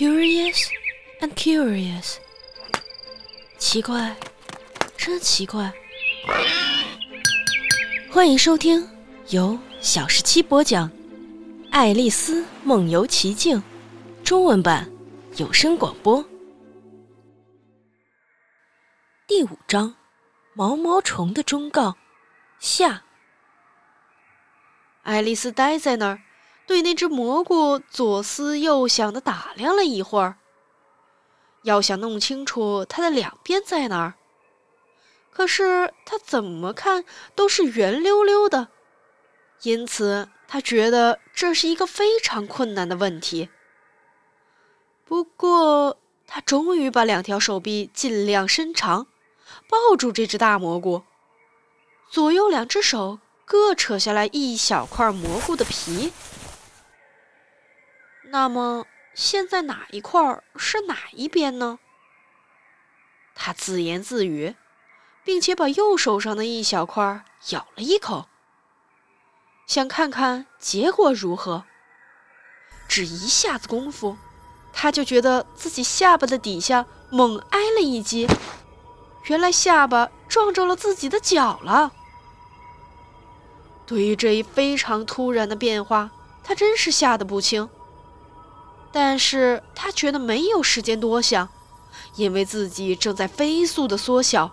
Curious and curious，奇怪，真奇怪。欢迎收听由小十七播讲《爱丽丝梦游奇境》中文版有声广播第五章：毛毛虫的忠告下。爱丽丝呆在那儿。对那只蘑菇左思右想地打量了一会儿，要想弄清楚它的两边在哪儿，可是它怎么看都是圆溜溜的，因此他觉得这是一个非常困难的问题。不过，他终于把两条手臂尽量伸长，抱住这只大蘑菇，左右两只手各扯下来一小块蘑菇的皮。那么现在哪一块是哪一边呢？他自言自语，并且把右手上的一小块咬了一口，想看看结果如何。只一下子功夫，他就觉得自己下巴的底下猛挨了一击，原来下巴撞着了自己的脚了。对于这一非常突然的变化，他真是吓得不轻。但是他觉得没有时间多想，因为自己正在飞速的缩小。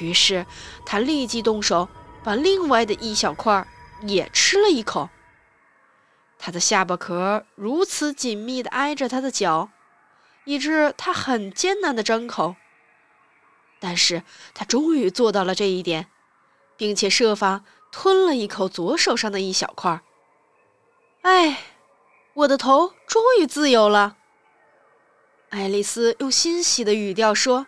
于是他立即动手，把另外的一小块也吃了一口。他的下巴壳如此紧密地挨着他的脚，以致他很艰难地张口。但是他终于做到了这一点，并且设法吞了一口左手上的一小块。哎。我的头终于自由了，爱丽丝用欣喜的语调说。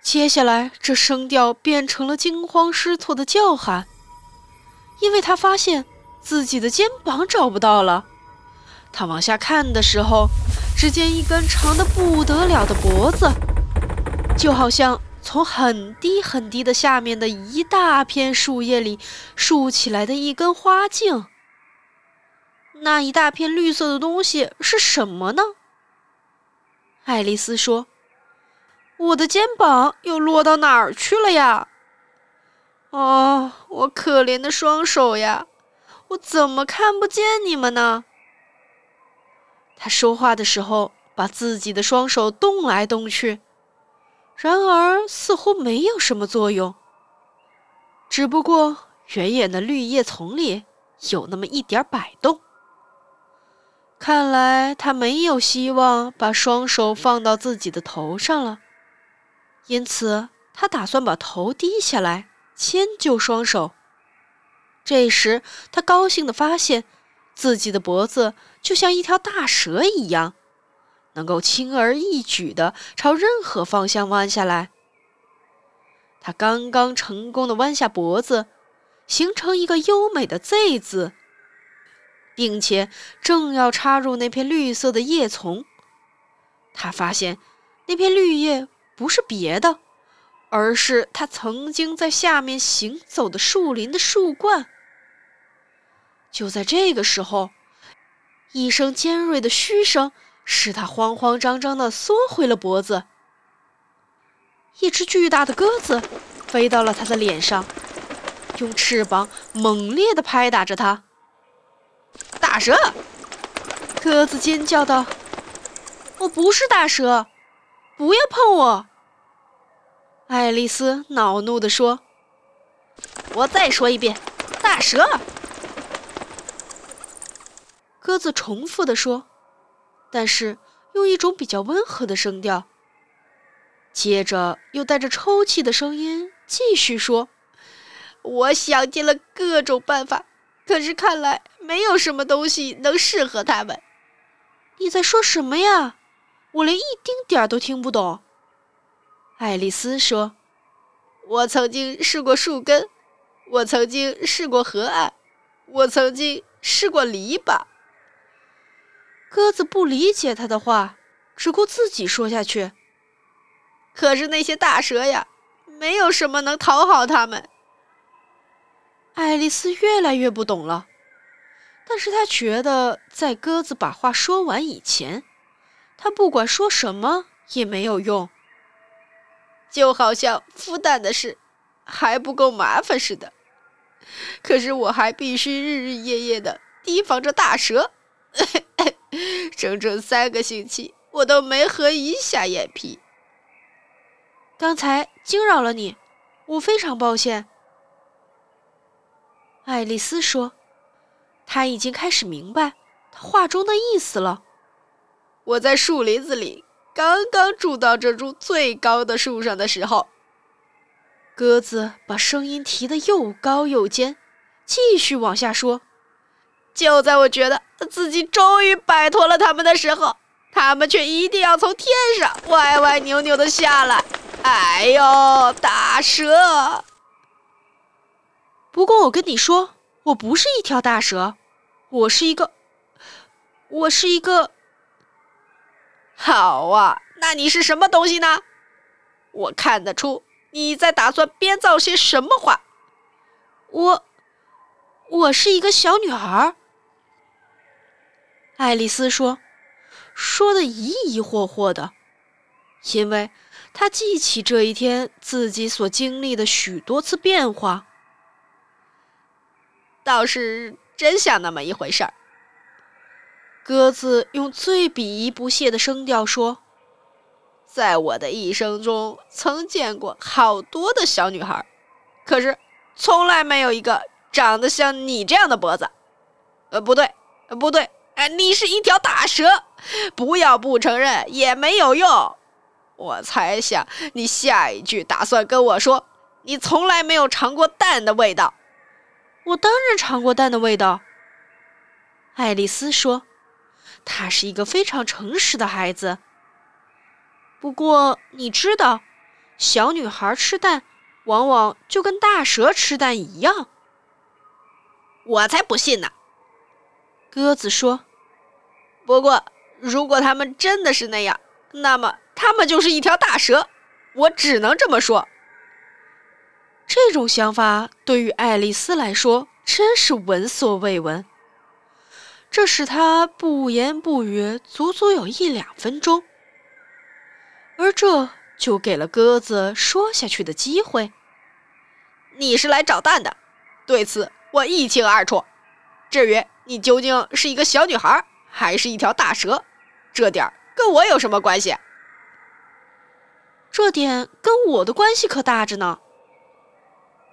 接下来，这声调变成了惊慌失措的叫喊，因为她发现自己的肩膀找不到了。她往下看的时候，只见一根长得不得了的脖子，就好像从很低很低的下面的一大片树叶里竖起来的一根花茎。那一大片绿色的东西是什么呢？爱丽丝说：“我的肩膀又落到哪儿去了呀？哦，我可怜的双手呀，我怎么看不见你们呢？”她说话的时候，把自己的双手动来动去，然而似乎没有什么作用，只不过远远的绿叶丛里有那么一点摆动。看来他没有希望把双手放到自己的头上了，因此他打算把头低下来迁就双手。这时，他高兴地发现自己的脖子就像一条大蛇一样，能够轻而易举地朝任何方向弯下来。他刚刚成功地弯下脖子，形成一个优美的 Z 字。并且正要插入那片绿色的叶丛，他发现那片绿叶不是别的，而是他曾经在下面行走的树林的树冠。就在这个时候，一声尖锐的嘘声使他慌慌张张地缩回了脖子。一只巨大的鸽子飞到了他的脸上，用翅膀猛烈地拍打着他。大蛇！鸽子尖叫道：“我不是大蛇，不要碰我！”爱丽丝恼怒地说：“我再说一遍，大蛇！”鸽子重复地说，但是用一种比较温和的声调。接着又带着抽泣的声音继续说：“我想尽了各种办法。”可是看来没有什么东西能适合他们。你在说什么呀？我连一丁点儿都听不懂。爱丽丝说：“我曾经试过树根，我曾经试过河岸，我曾经试过篱笆。”鸽子不理解他的话，只顾自己说下去。可是那些大蛇呀，没有什么能讨好他们。爱丽丝越来越不懂了，但是他觉得在鸽子把话说完以前，他不管说什么也没有用，就好像孵蛋的事还不够麻烦似的。可是我还必须日日夜夜的提防着大蛇，整整三个星期我都没合一下眼皮。刚才惊扰了你，我非常抱歉。”爱丽丝说，“她已经开始明白他话中的意思了。我在树林子里刚刚住到这株最高的树上的时候。”鸽子把声音提得又高又尖，继续往下说：“就在我觉得自己终于摆脱了他们的时候，他们却一定要从天上歪歪扭扭的下来。哎呦，大蛇！不过我跟你说，我不是一条大蛇，我是一个，我是一个。好啊，那你是什么东西呢？我看得出。”你在打算编造些什么话？我，我是一个小女孩。爱丽丝说，说的疑疑惑惑的，因为她记起这一天自己所经历的许多次变化，倒是真像那么一回事儿。鸽子用最鄙夷不屑的声调说。在我的一生中，曾见过好多的小女孩，可是从来没有一个长得像你这样的脖子。呃，不对，不对，哎，你是一条大蛇，不要不承认也没有用。我猜想你下一句打算跟我说，你从来没有尝过蛋的味道。我当然尝过蛋的味道。爱丽丝说，她是一个非常诚实的孩子。不过你知道，小女孩吃蛋，往往就跟大蛇吃蛋一样。我才不信呢！鸽子说。不过，如果他们真的是那样，那么他们就是一条大蛇。我只能这么说。这种想法对于爱丽丝来说真是闻所未闻，这使她不言不语，足足有一两分钟。而这就给了鸽子说下去的机会。你是来找蛋的，对此我一清二楚。至于你究竟是一个小女孩还是一条大蛇，这点跟我有什么关系？这点跟我的关系可大着呢。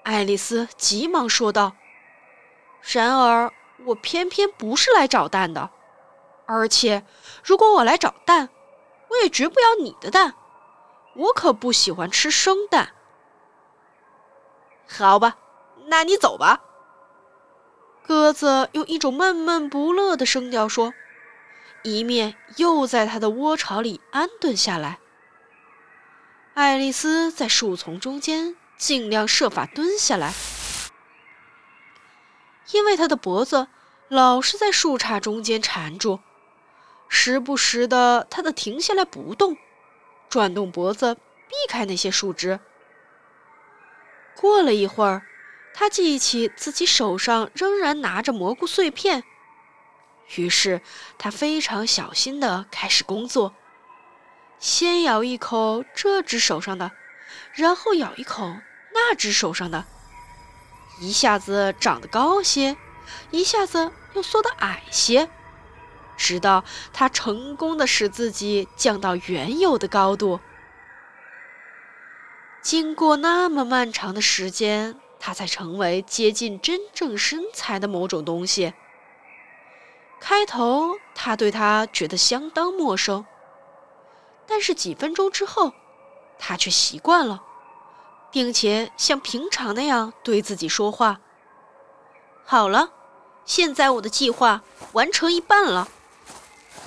爱丽丝急忙说道。然而我偏偏不是来找蛋的，而且如果我来找蛋，我也绝不要你的蛋。我可不喜欢吃生蛋。好吧，那你走吧。鸽子用一种闷闷不乐的声调说，一面又在它的窝巢里安顿下来。爱丽丝在树丛中间尽量设法蹲下来，因为他的脖子老是在树杈中间缠住，时不时的，他得停下来不动。转动脖子，避开那些树枝。过了一会儿，他记起自己手上仍然拿着蘑菇碎片，于是他非常小心地开始工作：先咬一口这只手上的，然后咬一口那只手上的，一下子长得高些，一下子又缩得矮些。直到他成功的使自己降到原有的高度。经过那么漫长的时间，他才成为接近真正身材的某种东西。开头，他对他觉得相当陌生，但是几分钟之后，他却习惯了，并且像平常那样对自己说话。好了，现在我的计划完成一半了。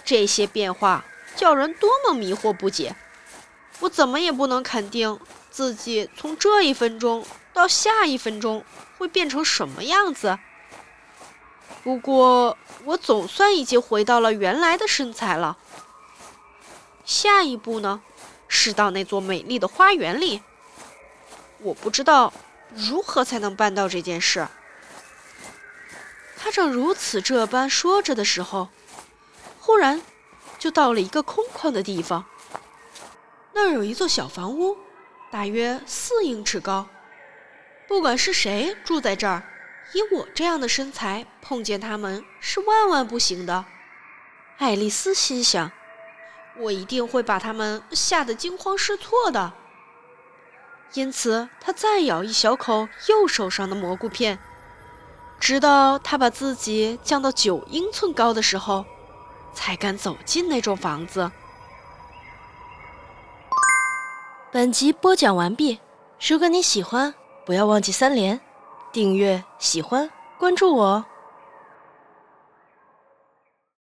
这些变化叫人多么迷惑不解！我怎么也不能肯定自己从这一分钟到下一分钟会变成什么样子。不过，我总算已经回到了原来的身材了。下一步呢，是到那座美丽的花园里。我不知道如何才能办到这件事。他正如此这般说着的时候，忽然就到了一个空旷的地方。那儿有一座小房屋，大约四英尺高。不管是谁住在这儿，以我这样的身材，碰见他们是万万不行的。爱丽丝心想：“我一定会把他们吓得惊慌失措的。”因此，他再咬一小口右手上的蘑菇片，直到他把自己降到九英寸高的时候，才敢走进那幢房子。本集播讲完毕，如果你喜欢。不要忘记三连，订阅、喜欢、关注我哦。